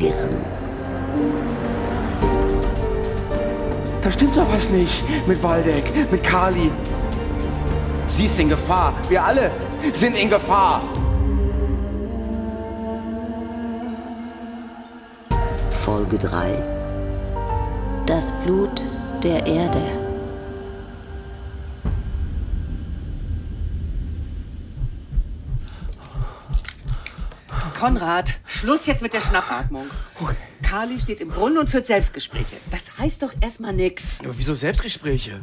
klirren. Da stimmt doch was nicht mit Waldeck, mit Kali. Sie ist in Gefahr. Wir alle sind in Gefahr. Folge 3 Das Blut der Erde. Konrad, Schluss jetzt mit der Schnappatmung. Kali steht im Brunnen und führt Selbstgespräche. Das heißt doch erstmal nix. Aber wieso Selbstgespräche?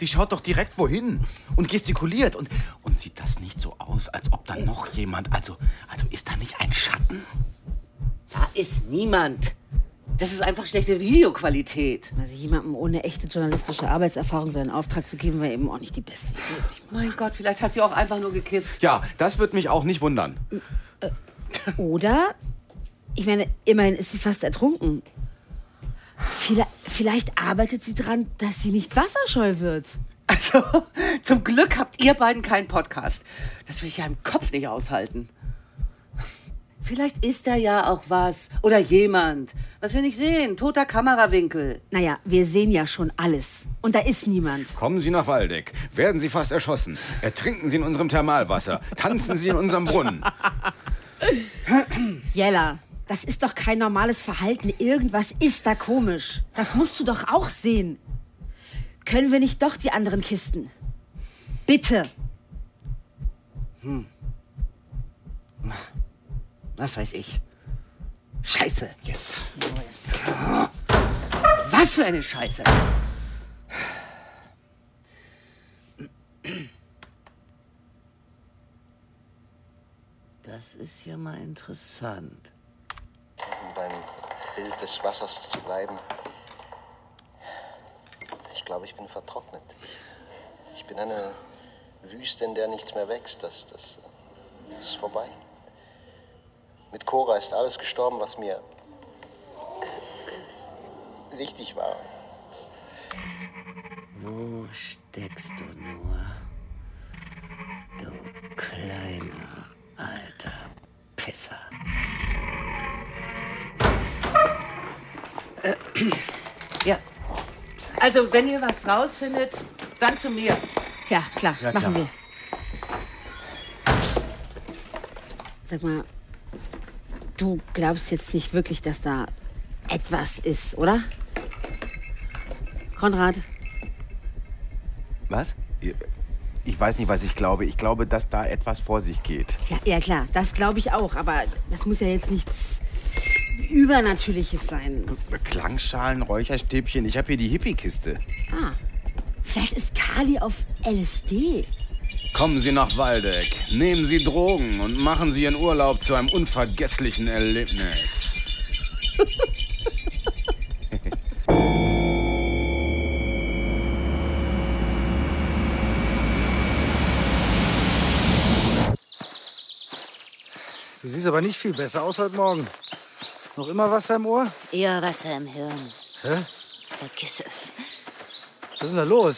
Die schaut doch direkt wohin und gestikuliert. Und, und sieht das nicht so aus, als ob da noch jemand. Also, also ist da nicht ein Schatten? Da ist niemand. Das ist einfach schlechte Videoqualität. Also jemandem ohne echte journalistische Arbeitserfahrung so einen Auftrag zu geben, wäre eben auch nicht die beste Idee. Mein Gott, vielleicht hat sie auch einfach nur gekifft. Ja, das wird mich auch nicht wundern. Oder? Ich meine, immerhin ist sie fast ertrunken. Vielleicht, vielleicht arbeitet sie dran, dass sie nicht wasserscheu wird. Also, zum Glück habt ihr beiden keinen Podcast. Das will ich ja im Kopf nicht aushalten. Vielleicht ist da ja auch was. Oder jemand. Was wir nicht sehen. Toter Kamerawinkel. Naja, wir sehen ja schon alles. Und da ist niemand. Kommen Sie nach Waldeck. Werden Sie fast erschossen. Ertrinken Sie in unserem Thermalwasser. Tanzen Sie in unserem Brunnen. Jella, das ist doch kein normales Verhalten. Irgendwas ist da komisch. Das musst du doch auch sehen. Können wir nicht doch die anderen Kisten? Bitte. Was weiß ich. Scheiße. Yes. Was für eine Scheiße. Das ist ja mal interessant. Um beim Bild des Wassers zu bleiben. Ich glaube, ich bin vertrocknet. Ich, bin eine Wüste, in der nichts mehr wächst. Das, das, das ist vorbei. Mit Cora ist alles gestorben, was mir wichtig war. Wo steckst du nur? Du kleiner, Also, wenn ihr was rausfindet, dann zu mir. Ja, klar, Ja, machen klar. wir. Sag mal, du glaubst jetzt nicht wirklich, dass da etwas ist, oder? Konrad, Was? Ich weiß nicht, was ich glaube. Ich glaube, dass da etwas vor sich geht. ja, ja klar, das glaube ich auch, aber das muss ja jetzt nichts Übernatürliches sein. Klangschalen, Räucherstäbchen. Ich habe hier die Hippie-Kiste. Ah, vielleicht ist Kali auf LSD. Kommen Sie nach Waldeck. Nehmen Sie Drogen und machen Sie Ihren Urlaub zu einem unvergesslichen Erlebnis. Du siehst aber nicht viel besser aus heute Morgen. Noch immer Wasser im Ohr? Eher Wasser im Hirn. Hä? Vergiss es. Was ist denn da los?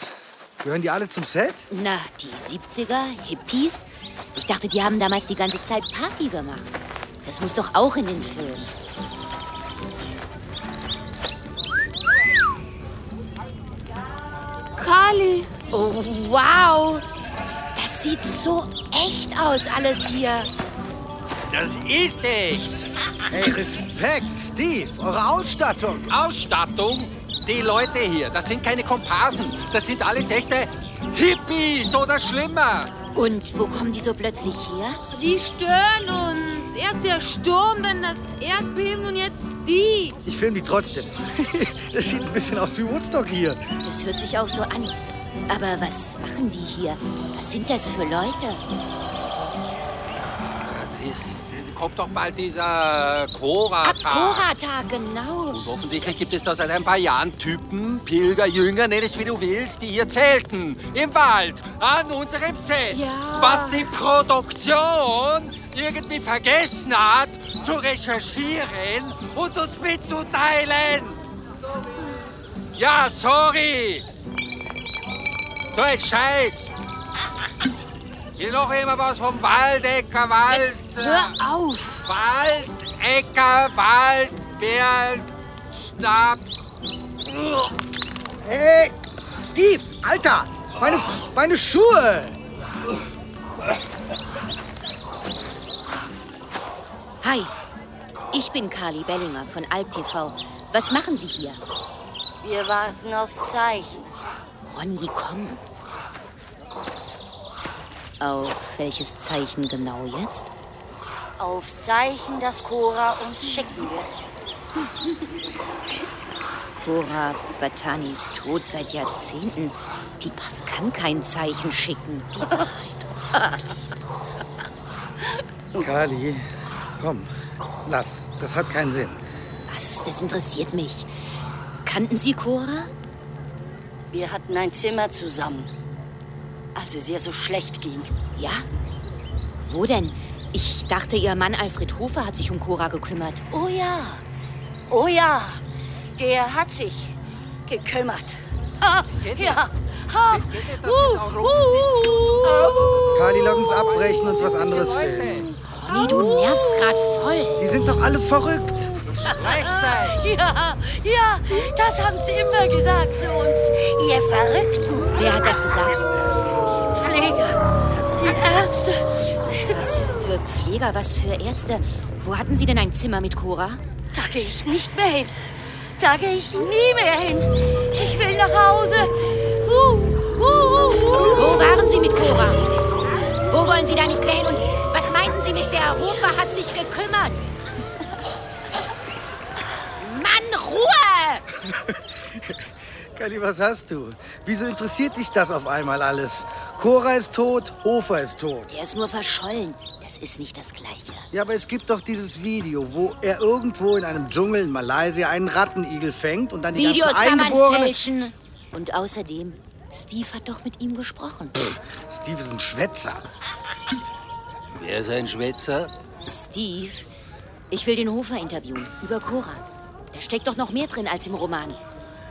Gehören die alle zum Set? Na, die 70er, Hippies? Ich dachte, die haben damals die ganze Zeit Party gemacht. Das muss doch auch in den Film. Kali, Oh, wow! Das sieht so echt aus, alles hier. Das ist echt. Hey, Respekt, Steve, eure Ausstattung. Ausstattung? Die Leute hier, das sind keine Komparsen. Das sind alles echte Hippies oder schlimmer. Und wo kommen die so plötzlich her? die stören uns. Erst der Sturm, dann das Erdbeben und jetzt die. Ich film die trotzdem. Das sieht ein bisschen aus wie Woodstock hier. Das hört sich auch so an. Aber was machen die hier? Was sind das für Leute? Das ist, kommt doch bald dieser Cora-Tag. Cora-Tag, genau. Und offensichtlich gibt es da seit ein paar Jahren Typen, Pilger, Jünger, nenn es wie du willst, die hier zelten. Im Wald, an unserem Set. Ja. Was die Produktion irgendwie vergessen hat, zu recherchieren und uns mitzuteilen. Ja, sorry. So ein Scheiß. Hier noch immer was vom Waldecker Wald. Hör auf. Waldecker Wald Bären, Schnaps. Hey, Steve, Alter, meine, meine Schuhe. Hi, ich bin Carly Bellinger von Alp TV. Was machen Sie hier? Wir warten aufs Zeichen. Ronny, komm. Auf welches Zeichen genau jetzt? Aufs Zeichen, das Cora uns schicken wird. Cora Batani ist tot seit Jahrzehnten. Die Pass kann kein Zeichen schicken. Die Wahrheit Kali, komm, lass. Das hat keinen Sinn. Was? Das interessiert mich. Kannten Sie Cora? Wir hatten ein Zimmer zusammen, als es ihr so schlecht ging. Ja? Wo denn? Ich dachte, Ihr Mann Alfred Hofer hat sich um Cora gekümmert. Oh ja, oh ja, der hat sich gekümmert. Ha, ja. Ha. Uh, uh, uh. Kali, lass uns abbrechen und was anderes filmen. Ronny, du nervst grad voll. Die sind doch alle verrückt. Ja, ja, das haben sie immer gesagt zu uns. Ihr Verrückten. Wer hat das gesagt? Ärzte. Was für Pfleger, was für Ärzte? Wo hatten Sie denn ein Zimmer mit Cora? Da gehe ich nicht mehr hin. Da gehe ich nie mehr hin. Ich will nach Hause. Uh, uh, uh, uh. Wo waren Sie mit Cora? Wo wollen Sie da nicht mehr hin? Und was meinten Sie mit der Hofer hat sich gekümmert? Mann, Ruhe! Kali, was hast du? Wieso interessiert dich das auf einmal alles? Cora ist tot, Hofer ist tot. Er ist nur verschollen. Das ist nicht das Gleiche. Ja, aber es gibt doch dieses Video, wo er irgendwo in einem Dschungel in Malaysia einen Rattenigel fängt und dann die Videos ganzen kann man Eingeborenen... fälschen. Und außerdem, Steve hat doch mit ihm gesprochen. Steve ist ein Schwätzer. Wer ist ein Schwätzer? Steve, ich will den Hofer interviewen über Cora. Da steckt doch noch mehr drin als im Roman.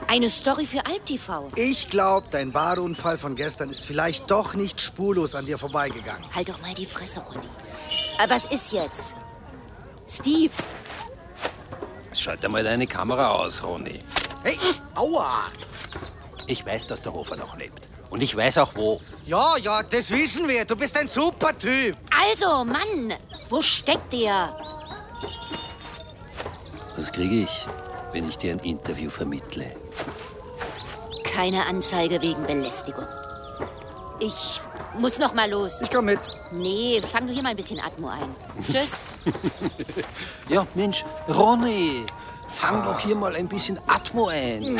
Eine Story für Alp TV. Ich glaube, dein Badeunfall von gestern ist vielleicht doch nicht spurlos an dir vorbeigegangen. Halt doch mal die Fresse, Ronny. Aber was ist jetzt? Steve, Schalt mal deine Kamera aus, Ronny. Hey, aua! Ich weiß, dass der Hofer noch lebt. Und ich weiß auch wo. Ja, ja, das wissen wir. Du bist ein super Typ. also, Mann, wo steckt der? Was kriege ich, wenn ich dir ein Interview vermittle? Keine Anzeige wegen Belästigung. Ich muss noch mal los. Ich komm mit. Nee, fang du hier mal ein bisschen Atmo ein. Tschüss. Ja, Mensch, Ronny, fang doch hier mal ein bisschen Atmo ein.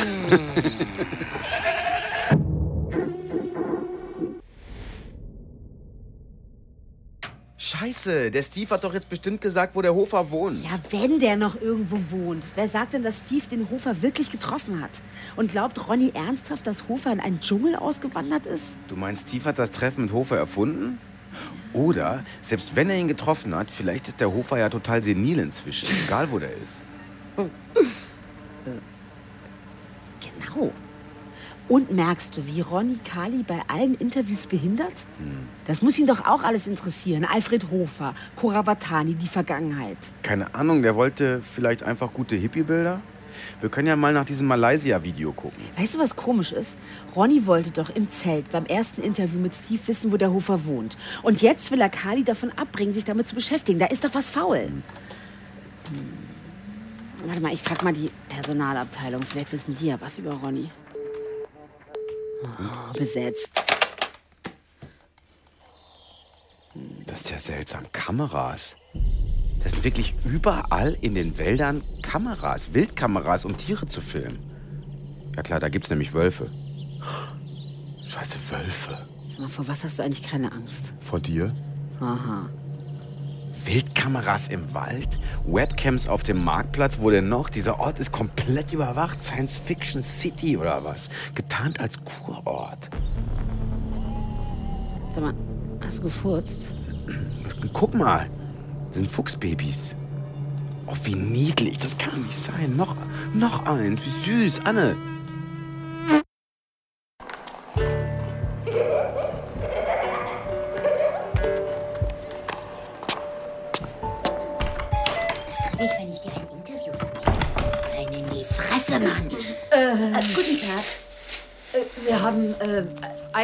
Scheiße, der Steve hat doch jetzt bestimmt gesagt, wo der Hofer wohnt. Ja, wenn der noch irgendwo wohnt. Wer sagt denn, dass Steve den Hofer wirklich getroffen hat? Und glaubt Ronny ernsthaft, dass Hofer in einen Dschungel ausgewandert ist? Du meinst, Steve hat das Treffen mit Hofer erfunden? Oder, selbst wenn er ihn getroffen hat, vielleicht ist der Hofer ja total senil inzwischen, egal wo der ist. Genau. Und merkst du, wie Ronny Kali bei allen Interviews behindert? Das muss ihn doch auch alles interessieren. Alfred Hofer, Cora Batani, die Vergangenheit. Keine Ahnung, der wollte vielleicht einfach gute Hippie-Bilder? Wir können ja mal nach diesem Malaysia-Video gucken. Weißt du, was komisch ist? Ronny wollte doch im Zelt beim ersten Interview mit Steve wissen, wo der Hofer wohnt. Und jetzt will er Kali davon abbringen, sich damit zu beschäftigen. Da ist doch was faul. Hm. Warte mal, ich frag mal die Personalabteilung. Vielleicht wissen die ja was über Ronny. Oh, besetzt. Das ist ja seltsam. Kameras. Das sind wirklich überall in den Wäldern Kameras, Wildkameras, um Tiere zu filmen. Ja klar, da gibt's nämlich Wölfe. Scheiße, Wölfe. Sag mal, vor was hast du eigentlich keine Angst? Vor dir? Aha. Wildkameras im Wald? Webcams auf dem Marktplatz? Wo denn noch? Dieser Ort ist komplett überwacht. Science Fiction City oder was? Getarnt als Kurort. Sag mal, hast du gefurzt? Guck mal. Das sind Fuchsbabys. Oh, wie niedlich. Das kann nicht sein. Noch, noch eins. Wie süß. Anne.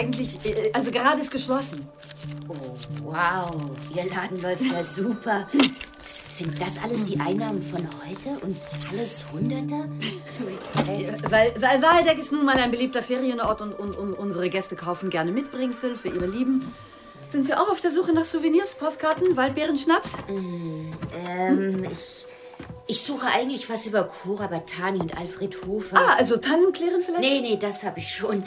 Eigentlich, äh, also gerade ist geschlossen. Oh, wow. Ihr Laden läuft ja super. Sind das alles die Einnahmen von heute und alles Hunderte? Respekt. Weil, weil Waldeck ist nun mal ein beliebter Ferienort und, und, und unsere Gäste kaufen gerne Mitbringsel für ihre Lieben. Sind Sie auch auf der Suche nach Souvenirs, Postkarten, Waldbeeren-Schnaps? Ähm, ich, ich suche eigentlich was über Cora Batani und Alfred Hofer. Ah, also Tannenklären vielleicht? Nee, nee, das habe ich schon.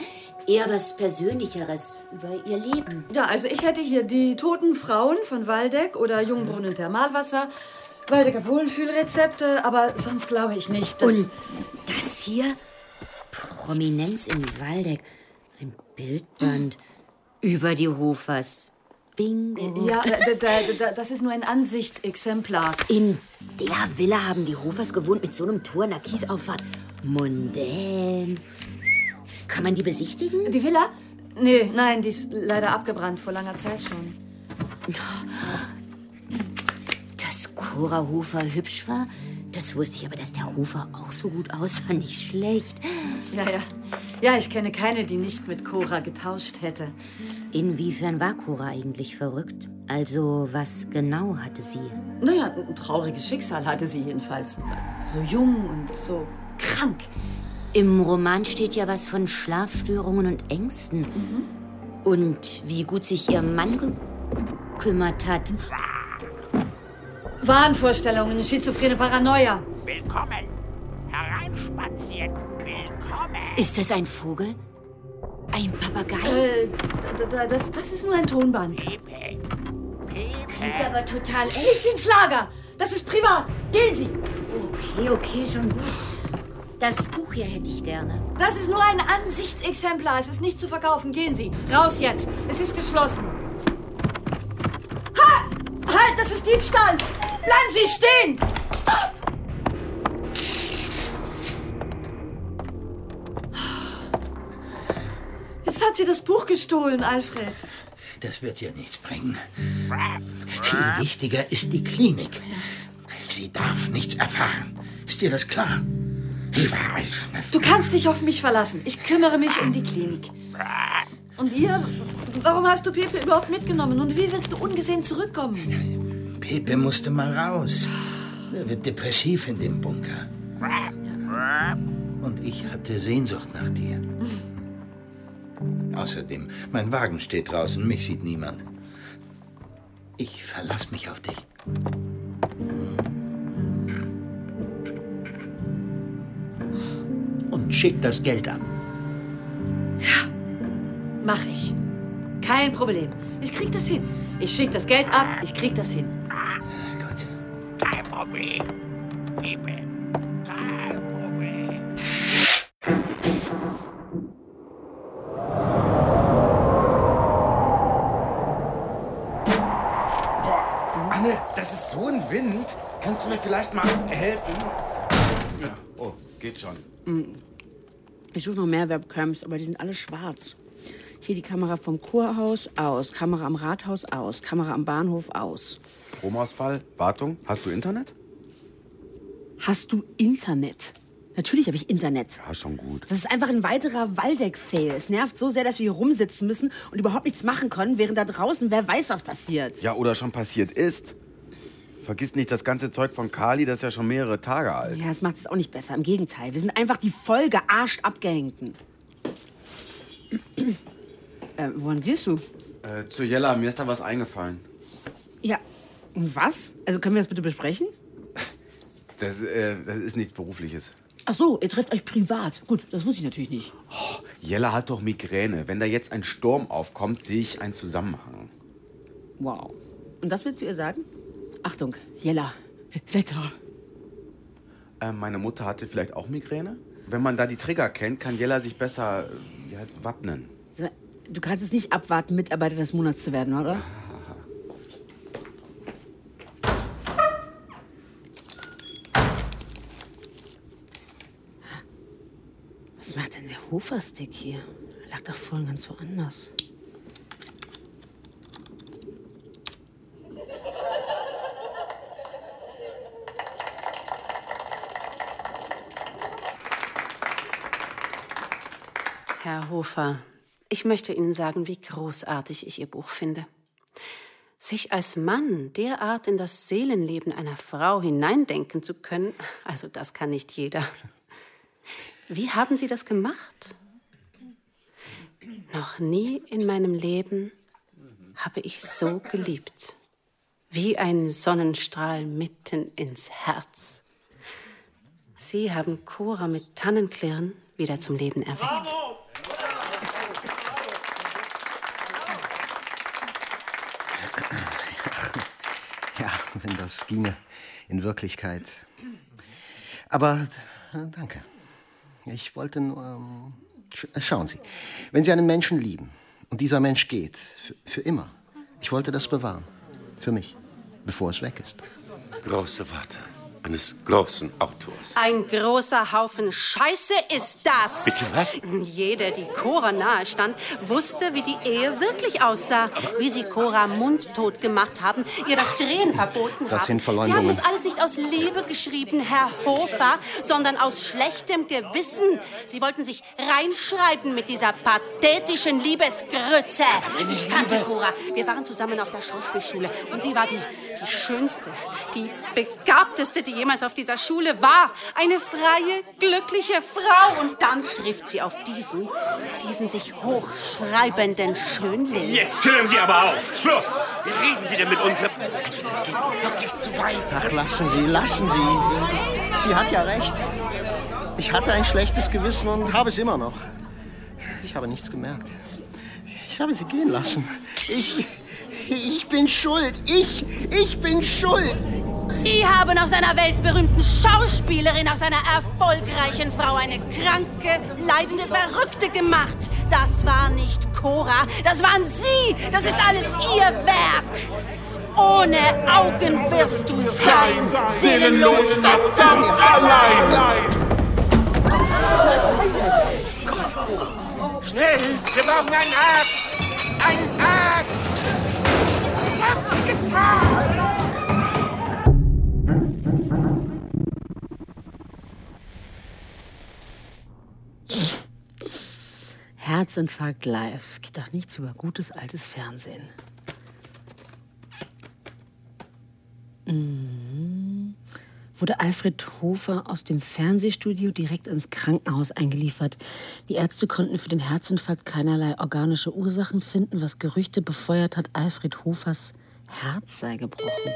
Eher was Persönlicheres über ihr Leben. Ja, also ich hätte hier die toten Frauen von Waldeck oder Jungbrunnen Thermalwasser, Waldecker Wohlfühlrezepte, aber sonst glaube ich nicht, dass... Und das hier? Prominenz in Waldeck. Ein Bildband über die Hofers. Bingo. Ja, da, da, da, das ist nur ein Ansichtsexemplar. In der Villa haben die Hofers gewohnt mit so einem Tour einer Kiesauffahrt. Mondän. Kann man die besichtigen? Die Villa? Nee, nein, die ist leider abgebrannt, vor langer Zeit schon. Dass Cora Hofer hübsch war, das wusste ich, aber dass der Hofer auch so gut aussah, nicht schlecht. Ja, ja. Ja, ich kenne keine, die nicht mit Cora getauscht hätte. Inwiefern war Cora eigentlich verrückt? Also, was genau hatte sie? Naja, ein trauriges Schicksal hatte sie jedenfalls. So jung und so krank. Im Roman steht ja was von Schlafstörungen und Ängsten. Und wie gut sich ihr Mann gekümmert hat. Wahnvorstellungen, schizophrene Paranoia. Willkommen. Hereinspaziert. Willkommen. Ist das ein Vogel? Ein Papagei? Äh, da- da- das, das ist nur ein Tonband. Klingt aber total echt. Nicht ins Lager! Das ist privat! Gehen Sie! Okay, okay, schon gut. Das Buch hier hätte ich gerne. Das ist nur ein Ansichtsexemplar. Es ist nicht zu verkaufen. Gehen Sie. Raus jetzt. Es ist geschlossen. Ha! Halt, das ist Diebstahl! Bleiben Sie stehen! Stopp! Jetzt hat sie das Buch gestohlen, Alfred. Das wird ja nichts bringen. Viel wichtiger ist die Klinik. Sie darf nichts erfahren. Ist dir das klar? Du kannst dich auf mich verlassen. Ich kümmere mich um die Klinik. Und ihr? Warum hast du Pepe überhaupt mitgenommen? Und wie willst du ungesehen zurückkommen? Pepe musste mal raus. Er wird depressiv in dem Bunker. Und ich hatte Sehnsucht nach dir. Außerdem, mein Wagen steht draußen, mich sieht niemand. Ich verlass mich auf dich. Und schick das Geld ab. Mach ich. Kein Problem. Ich krieg das hin. Ich schick das Geld ab. Ich krieg das hin. Kein Problem. Liebe. Kein Problem. Anne, das ist so ein Wind. Kannst du mir vielleicht mal helfen? Ja. Oh, geht schon. Ich suche noch mehr Webcams, aber die sind alle schwarz. Hier die Kamera vom Kurhaus aus, Kamera am Rathaus aus, Kamera am Bahnhof aus. Stromausfall, Wartung. Hast du Internet? Hast du Internet? Natürlich habe ich Internet. Ja, schon gut. Das ist einfach ein weiterer Waldeck-Fail. Es nervt so sehr, dass wir hier rumsitzen müssen und überhaupt nichts machen können, während da draußen wer weiß, was passiert. Ja, oder schon passiert ist. Vergiss nicht das ganze Zeug von Kali, das ist ja schon mehrere Tage alt. Ja, das macht es auch nicht besser. Im Gegenteil. Wir sind einfach die voll gearscht Abgehängten. äh, wohin gehst du? Äh, zu Jella, mir ist da was eingefallen. Ja. Und was? Also können wir das bitte besprechen? Das, äh, das ist nichts Berufliches. Ach so, ihr trefft euch privat. Gut, das wusste ich natürlich nicht. Jella hat doch Migräne. Wenn da jetzt ein Sturm aufkommt, sehe ich einen Zusammenhang. Wow. Und das willst du ihr sagen? Achtung, Jella. Wetter. Äh, meine Mutter hatte vielleicht auch Migräne? Wenn man da die Trigger kennt, kann Jella sich besser äh, ja, wappnen. Du kannst es nicht abwarten, Mitarbeiter des Monats zu werden, oder? Was macht denn der Hoferstick hier? Lag doch vorhin ganz woanders. Herr Hofer, ich möchte Ihnen sagen, wie großartig ich Ihr Buch finde. Sich als Mann derart in das Seelenleben einer Frau hineindenken zu können, also das kann nicht jeder. Wie haben Sie das gemacht? Noch nie in meinem Leben habe ich so geliebt. Wie ein Sonnenstrahl mitten ins Herz. Sie haben Cora mit Tannenklirren wieder zum Leben erweckt. Ja, wenn das ginge in Wirklichkeit. Aber äh, danke. Ich wollte nur. Ähm, sch schauen Sie, wenn Sie einen Menschen lieben und dieser Mensch geht, für, für immer, ich wollte das bewahren. Für mich, bevor es weg ist. Große Worte eines großen Autors. Ein großer Haufen Scheiße ist das. Bitte was? Jeder, die Cora nahe stand, wusste, wie die Ehe wirklich aussah. Wie sie Cora mundtot gemacht haben, ihr das Drehen verboten Das haben. sind Sie haben das alles nicht aus Liebe geschrieben, Herr Hofer, sondern aus schlechtem Gewissen. Sie wollten sich reinschreiben mit dieser pathetischen Liebesgrütze. Ich kannte Cora. Wir waren zusammen auf der Schauspielschule und sie war die, die schönste, die begabteste, die jemals auf dieser Schule war. Eine freie, glückliche Frau. Und dann trifft sie auf diesen, diesen sich hochschreibenden Schönling. Jetzt hören Sie aber auf. Schluss. Wie reden Sie denn mit uns? Also das geht wirklich zu weit. Ach, lassen Sie, lassen Sie. Sie. Sie hat ja recht. Ich hatte ein schlechtes Gewissen und habe es immer noch. Ich habe nichts gemerkt. Ich habe sie gehen lassen. Ich, ich bin schuld. Ich, ich bin schuld. Sie haben aus einer weltberühmten Schauspielerin, aus einer erfolgreichen Frau eine kranke, leidende Verrückte gemacht. Das war nicht Cora, das waren Sie. Das ist alles Ihr Werk. Ohne Augen wirst du sein. Seelenlos, verdammt allein. Schnell, wir brauchen einen Arzt! Einen Arzt! Was haben Sie getan? Herzinfarkt live. Es geht doch nichts über gutes altes Fernsehen. Mhm. Wurde Alfred Hofer aus dem Fernsehstudio direkt ins Krankenhaus eingeliefert. Die Ärzte konnten für den Herzinfarkt keinerlei organische Ursachen finden, was Gerüchte befeuert hat, Alfred Hofers Herz sei gebrochen.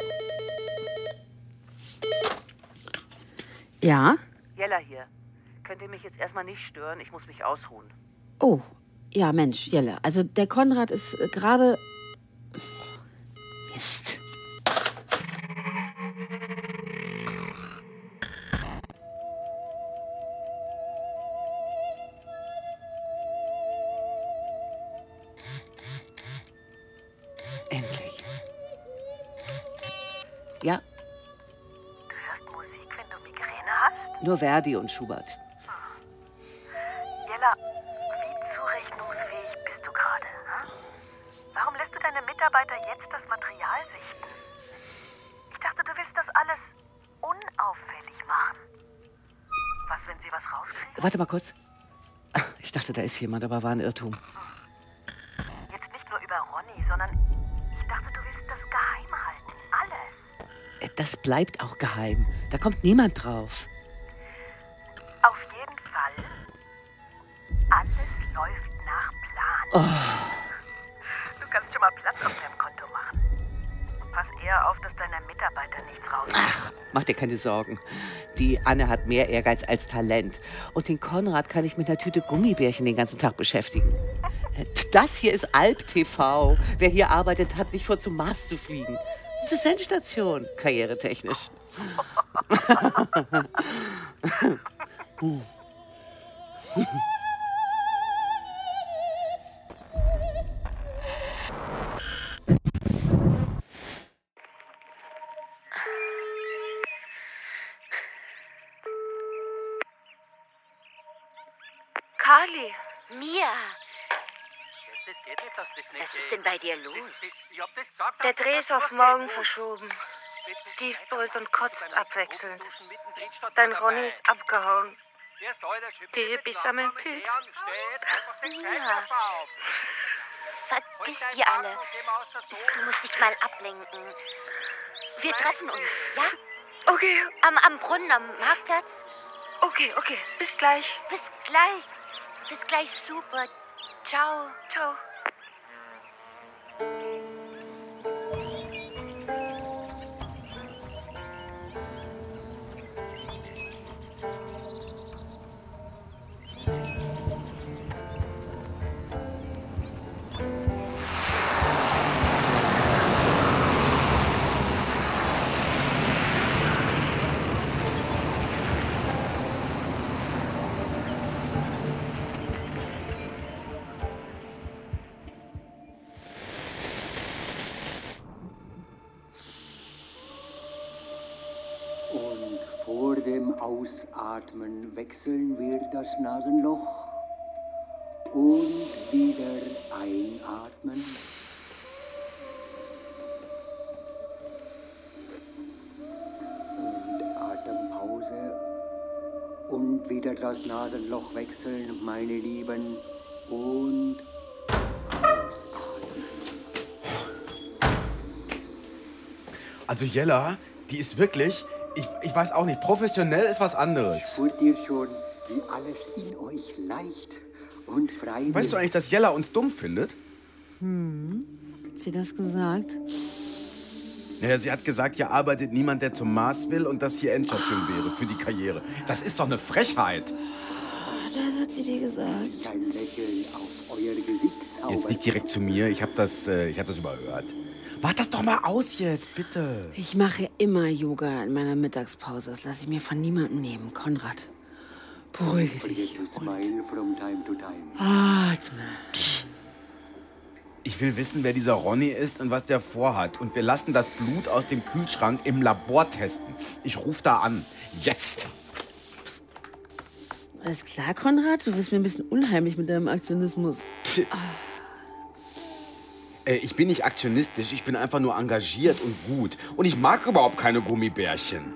Ja? Jella hier. Könnt ihr mich jetzt erstmal nicht stören? Ich muss mich ausruhen. Oh, ja, Mensch, Jelle. Also der Konrad ist äh, gerade. Nur Verdi und Schubert. Jella, wie zurechnungsfähig bist du gerade? hm? Warum lässt du deine Mitarbeiter jetzt das Material sichten? Ich dachte, du willst das alles unauffällig machen. Was, wenn sie was rauskriegen? Warte mal kurz. Ich dachte, da ist jemand, aber war ein Irrtum. Jetzt nicht nur über Ronny, sondern ich dachte, du willst das geheim halten. Alles. Äh, Das bleibt auch geheim. Da kommt niemand drauf. Keine Sorgen. Die Anne hat mehr Ehrgeiz als Talent. Und den Konrad kann ich mit einer Tüte Gummibärchen den ganzen Tag beschäftigen. Äh, Das hier ist Alp TV. Wer hier arbeitet, hat nicht vor, zum Mars zu fliegen. Das ist Endstation, karrieretechnisch. Carly, Mia. Was ist denn bei dir los? Der Dreh ist auf morgen verschoben. Steve brüllt und kotzt abwechselnd. Dein Ronny ist abgehauen. Die Hippies sammeln Pilz. Ja. Vergiss die alle. Du musst dich mal ablenken. Wir treffen uns, ja? Okay. Am, am Brunnen, am Marktplatz. Okay, okay. Bis gleich. Bis gleich. Bis gleich, super. Ciao. Ciao. Ausatmen wechseln wir das Nasenloch und wieder einatmen. Und Atempause und wieder das Nasenloch wechseln, meine Lieben. Und ausatmen. Also Jella, die ist wirklich, ich, ich weiß auch nicht, professionell ist was anderes. Spürt ihr schon, wie alles in euch leicht und frei wird? Weißt du eigentlich, dass Jella uns dumm findet? Hm. Hat sie das gesagt? Naja, sie hat gesagt, hier arbeitet niemand, der zum Mars will und das hier Endstation wäre für die Karriere. Das ist doch eine Frechheit. Das hat sie dir gesagt. sich ein Lächeln auf euer Gesicht zaubert. Jetzt nicht direkt zu mir, ich habe das, äh, ich hab das überhört. Mach das doch mal aus jetzt, bitte. Ich mache immer Yoga in meiner Mittagspause. Das lasse ich mir von niemandem nehmen. Konrad, beruhige dich. Forget to smile from time to time. Atme. Ich will wissen, wer dieser Ronny ist und was der vorhat. Und wir lassen das Blut aus dem Kühlschrank im Labor testen. Ich rufe da an. Jetzt. Alles klar, Konrad? Du wirst mir ein bisschen unheimlich mit deinem Aktionismus. Äh, ich bin nicht aktionistisch, ich bin einfach nur engagiert und gut. Und ich mag überhaupt keine Gummibärchen.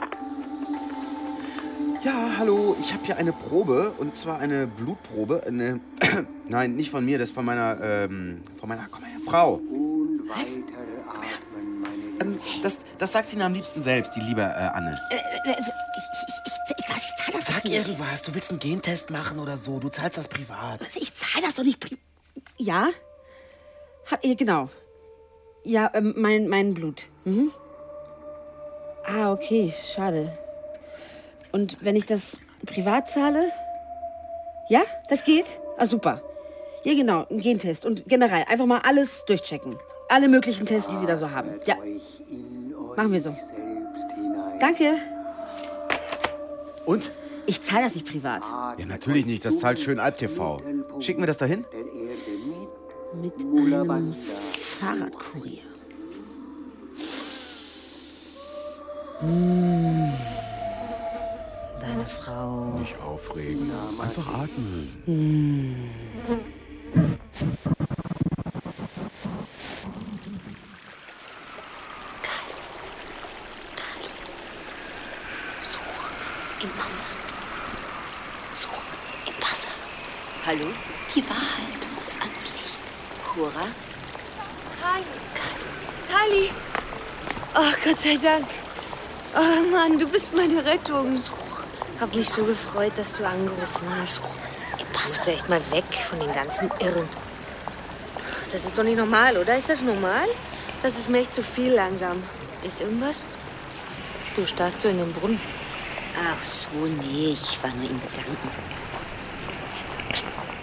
Ja, hallo, ich habe hier eine Probe und zwar eine Blutprobe. Eine Nein, nicht von mir, das ist von meiner, ähm, von meiner, komm her, Frau. Und weiter atmen, meine Ähm, das, das sagt sie mir am liebsten selbst, die liebe äh, Anne. Äh, äh, ich, ich, ich, ich, was, ich zahle das Sag nicht. irgendwas, du willst einen Gentest machen oder so, du zahlst das privat. Ich zahle das doch nicht. pri- Ja? Hab, ja, genau. Ja, ähm, mein, mein Blut. Mhm. Ah, okay, schade. Und wenn ich das privat zahle? Ja, das geht? Ah, super. Ja, genau, ein Gentest. Und generell einfach mal alles durchchecken. Alle möglichen Tests, die Sie da so haben. Ja. Machen wir so. Danke. Und? Ich zahle das nicht privat. Ja, natürlich nicht, das zahlt schön Alp TV. Schicken wir das dahin? Mit einem Fahrradkurier. Mmh. Deine Frau. Nicht aufregen, einfach atmen. Mmh. Such im Wasser. Such im Wasser. Hallo? Die Wahrheit muss ans Licht. Cora? Kali! Oh, Gott sei Dank. Oh Mann, du bist meine Rettung. Hab mich so gefreut, dass du angerufen hast. Ich musste echt mal weg von den ganzen Irren. Das ist doch nicht normal, oder? Ist das normal? Das ist mir echt zu viel langsam. Ist irgendwas? Du starrst so in den Brunnen. Ach so, nee, ich war nur in Gedanken.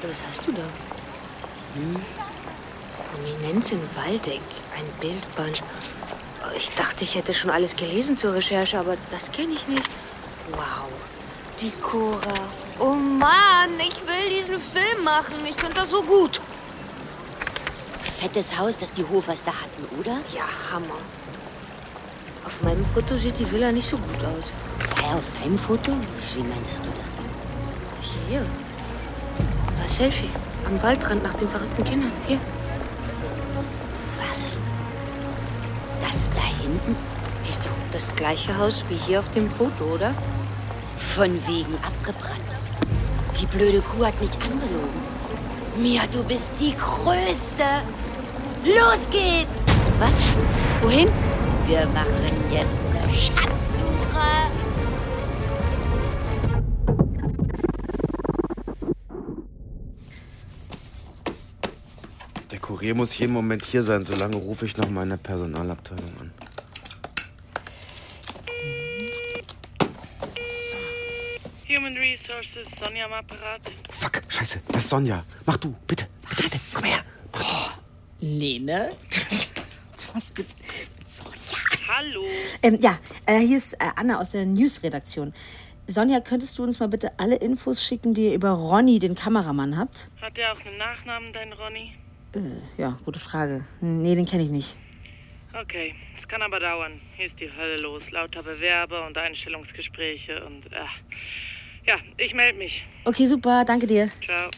Was hast du da? Hm? Prominenz in Waldeck. Ein Bildband. Ich dachte, ich hätte schon alles gelesen zur Recherche, aber das kenne ich nicht. Wow. Die Cora. Oh Mann, ich will diesen Film machen. Ich könnte das so gut. Fettes Haus, das die Hofers da hatten, oder? Ja, Hammer. Auf meinem Foto sieht die Villa nicht so gut aus. Ja, auf deinem Foto? Wie meinst du das? Hier. Unser Selfie. Am Waldrand nach den verrückten Kindern. Hier. Hinten? Ist doch das gleiche Haus wie hier auf dem Foto, oder? Von wegen abgebrannt. Die blöde Kuh hat mich angelogen. Mia, du bist die Größte. Los geht's! Was? Wohin? Wir machen jetzt eine Schatzsuche. Der Kurier muss jeden Moment hier sein, solange rufe ich noch meine Personalabteilung an. Resources, Sonja am Apparat. Fuck, scheiße, das ist Sonja. Mach du, bitte. Bitte, bitte, komm her. Lene? Was mit, mit Sonja? Hallo. Ähm, ja, äh, hier ist äh, Anna aus der Newsredaktion. Sonja, könntest du uns mal bitte alle Infos schicken, die ihr über Ronny, den Kameramann, habt? Hat der auch einen Nachnamen, dein Ronny? Äh, ja, gute Frage. Nee, den kenne ich nicht. Okay, es kann aber dauern. Hier ist die Hölle los. Lauter Bewerber und Einstellungsgespräche und. Äh. Ja, ich melde mich. Okay, super, danke dir. Ciao.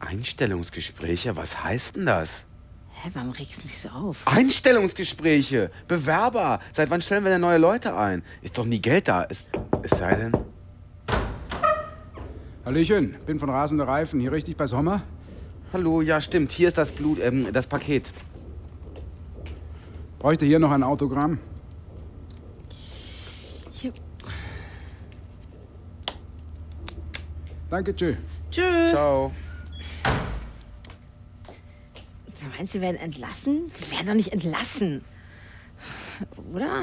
Einstellungsgespräche, was heißt denn das? Hä, warum regst du dich so auf? Einstellungsgespräche, Bewerber. Seit wann stellen wir denn neue Leute ein? Ist doch nie Geld da. Es, es sei denn. Hallöchen, bin von Rasende Reifen. Hier richtig bei Sommer? Hallo, ja, stimmt. Hier ist das Blut, ähm, das Paket. Bräuchte hier noch ein Autogramm? Danke, tschö. Tschüss. Ciao. Du meinst, wir werden entlassen? Wir werden doch nicht entlassen. Oder?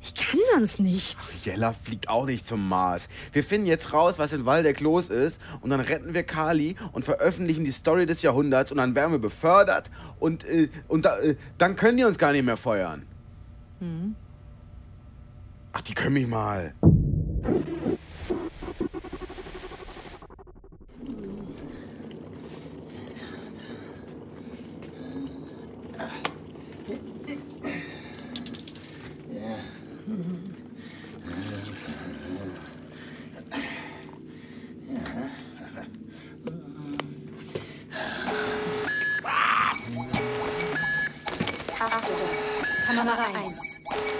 Ich kann sonst nichts. Jella fliegt auch nicht zum Mars. Wir finden jetzt raus, was in Waldeck los ist und dann retten wir Kali und veröffentlichen die Story des Jahrhunderts und dann werden wir befördert und, äh, und da, äh, dann können die uns gar nicht mehr feuern. Hm. Ach, die können mich mal. Achtung, Kamera 1.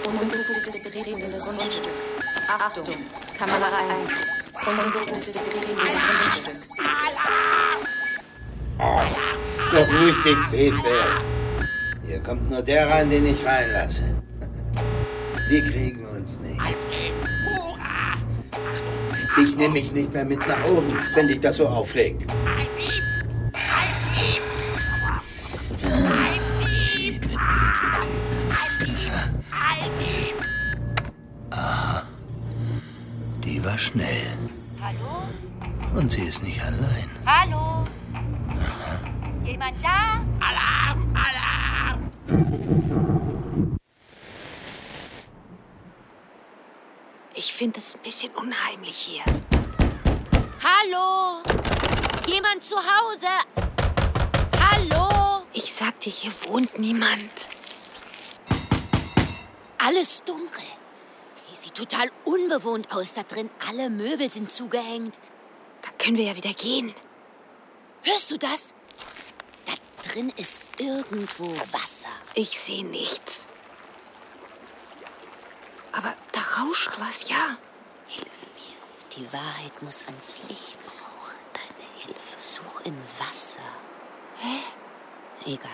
Unbefugtes Betreten des Grundstücks. Achtung, Kamera 1. Unbefugtes Betreten des Grundstücks. Beruhig dich, Pepe. Hier kommt nur der rein, den ich reinlasse. Die kriegen uns nicht. Dich nehme ich nicht mehr mit nach oben, wenn dich das so aufregt. Ich sag dir, hier wohnt niemand. Alles dunkel. Hier sieht total unbewohnt aus da drin. Alle Möbel sind zugehängt. Da können wir ja wieder gehen. Hörst du das? Da drin ist irgendwo Wasser. Ich sehe nichts. Aber da rauscht was, ja. Hilf mir. Die Wahrheit muss ans Licht. Ich brauche deine Hilfe. Such im Wasser. Hä? Egal.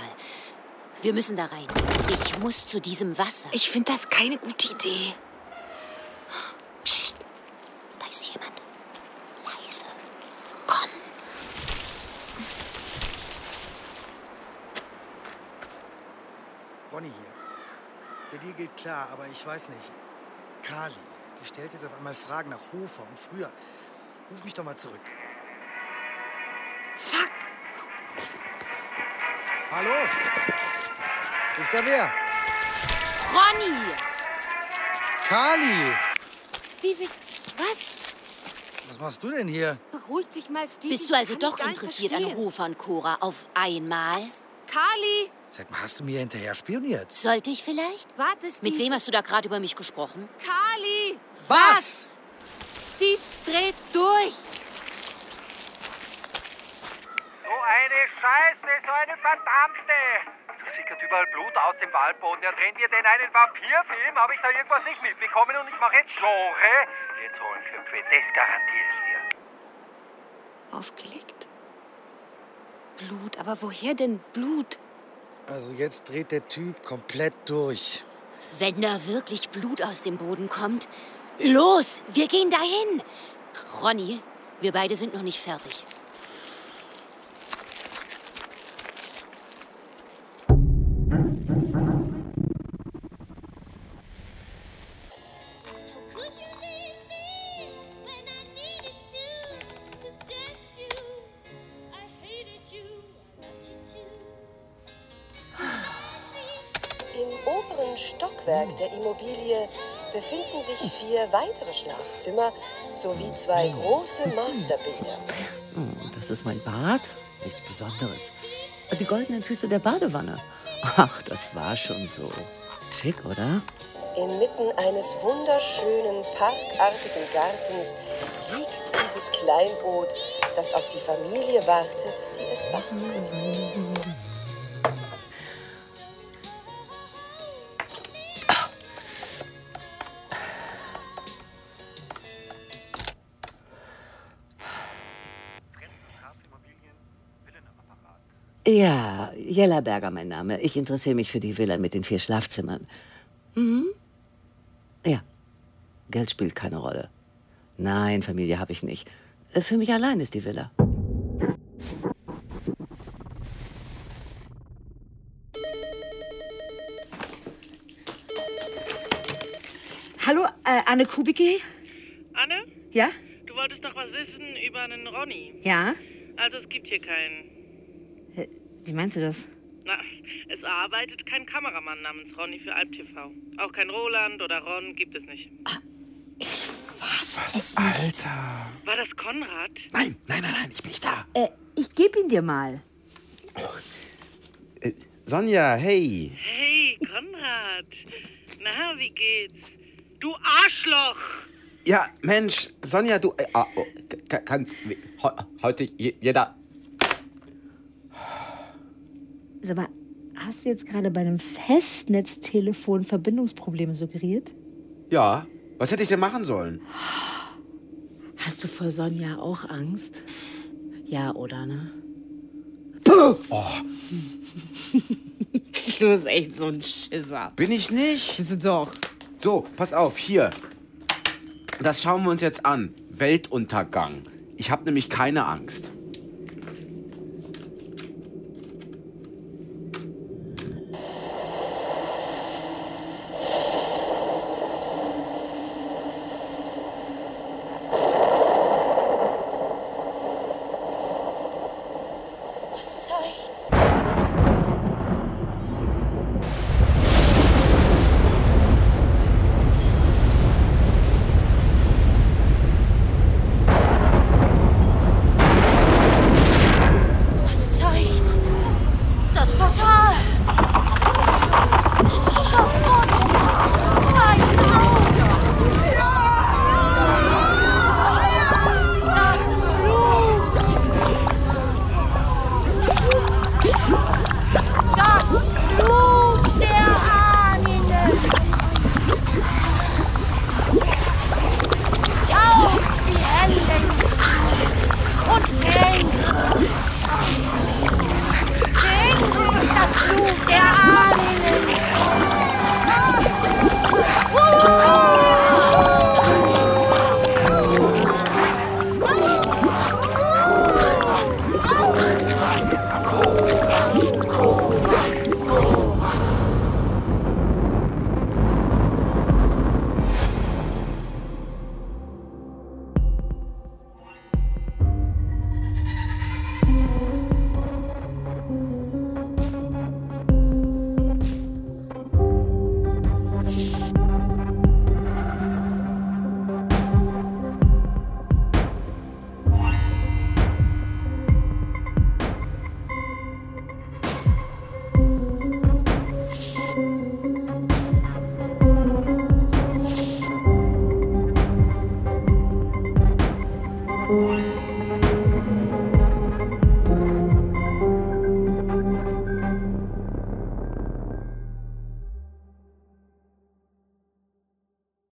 Wir müssen da rein. Ich muss zu diesem Wasser. Ich finde das keine gute Idee. Psst. Da ist jemand. Leise. Komm. Ronny hier. Der Deal geht klar, aber ich weiß nicht. Kali, die stellt jetzt auf einmal Fragen nach Hofer und früher. Ruf mich doch mal zurück. Fuck! Hallo? Ist da wer? Ronny! Kali! Stevie, was? Was machst du denn hier? Beruhig dich mal, Stevie. Bist du also Kann doch interessiert an. Hofer und Cora auf einmal? Kali! Sag mal, hast du mir hinterher spioniert? Sollte ich vielleicht? Warte, Steve. Mit wem hast du da gerade über mich gesprochen? Kali! Was? Steve dreht durch. So eine Scheiße, so eine verdammte! Du sickert überall Blut aus dem Waldboden. Ja, drehen wir denn einen Vampirfilm? Habe ich da irgendwas nicht mitbekommen und ich mache jetzt Genre? Jetzt holen Köpfe, das garantiere ich dir. Aufgelegt. Blut, aber woher denn Blut? Also jetzt dreht der Typ komplett durch. Wenn da wirklich Blut aus dem Boden kommt. Los, wir gehen dahin. Ronny, wir beide sind noch nicht fertig. Oberen Stockwerk der Immobilie befinden sich vier weitere Schlafzimmer sowie zwei große Masterbäder. Oh, das ist mein Bad. Nichts Besonderes. Die goldenen Füße der Badewanne. Ach, das war schon so. Schick, oder? Inmitten eines wunderschönen, parkartigen Gartens liegt dieses Kleinboot, das auf die Familie wartet, die es wach küsst. Jellerberger mein Name. Ich interessiere mich für die Villa mit den vier Schlafzimmern. Mhm. Ja. Geld spielt keine Rolle. Nein, Familie habe ich nicht. Äh, Für mich allein ist die Villa. Hallo, äh, Anne Kubicki? Anne, Ja? du wolltest noch was wissen über einen Ronny. Ja? Also es gibt hier keinen. Wie meinst du das? Na, es arbeitet kein Kameramann namens Ronny für Alp TV. Auch kein Roland oder Ron gibt es nicht. Was, Alter? War das Konrad? Nein, nein, nein, nein, ich bin nicht da. Äh, ich gebe ihn dir mal. Sonja, hey. Hey, Konrad. Na, wie geht's? Du Arschloch! Ja, Mensch, Sonja, du. Äh, ah, oh, ka- kannst. he- Heute je- jeder. Sag mal, hast du jetzt gerade bei einem Festnetztelefon Verbindungsprobleme suggeriert? Ja, was hätte ich denn machen sollen? Hast du vor Sonja auch Angst? Ja, oder, ne? Oh, Du bist echt so ein Schisser. bin ich nicht? Bist du doch. So, pass auf, hier. Das schauen wir uns jetzt an. Weltuntergang. Ich habe nämlich keine Angst.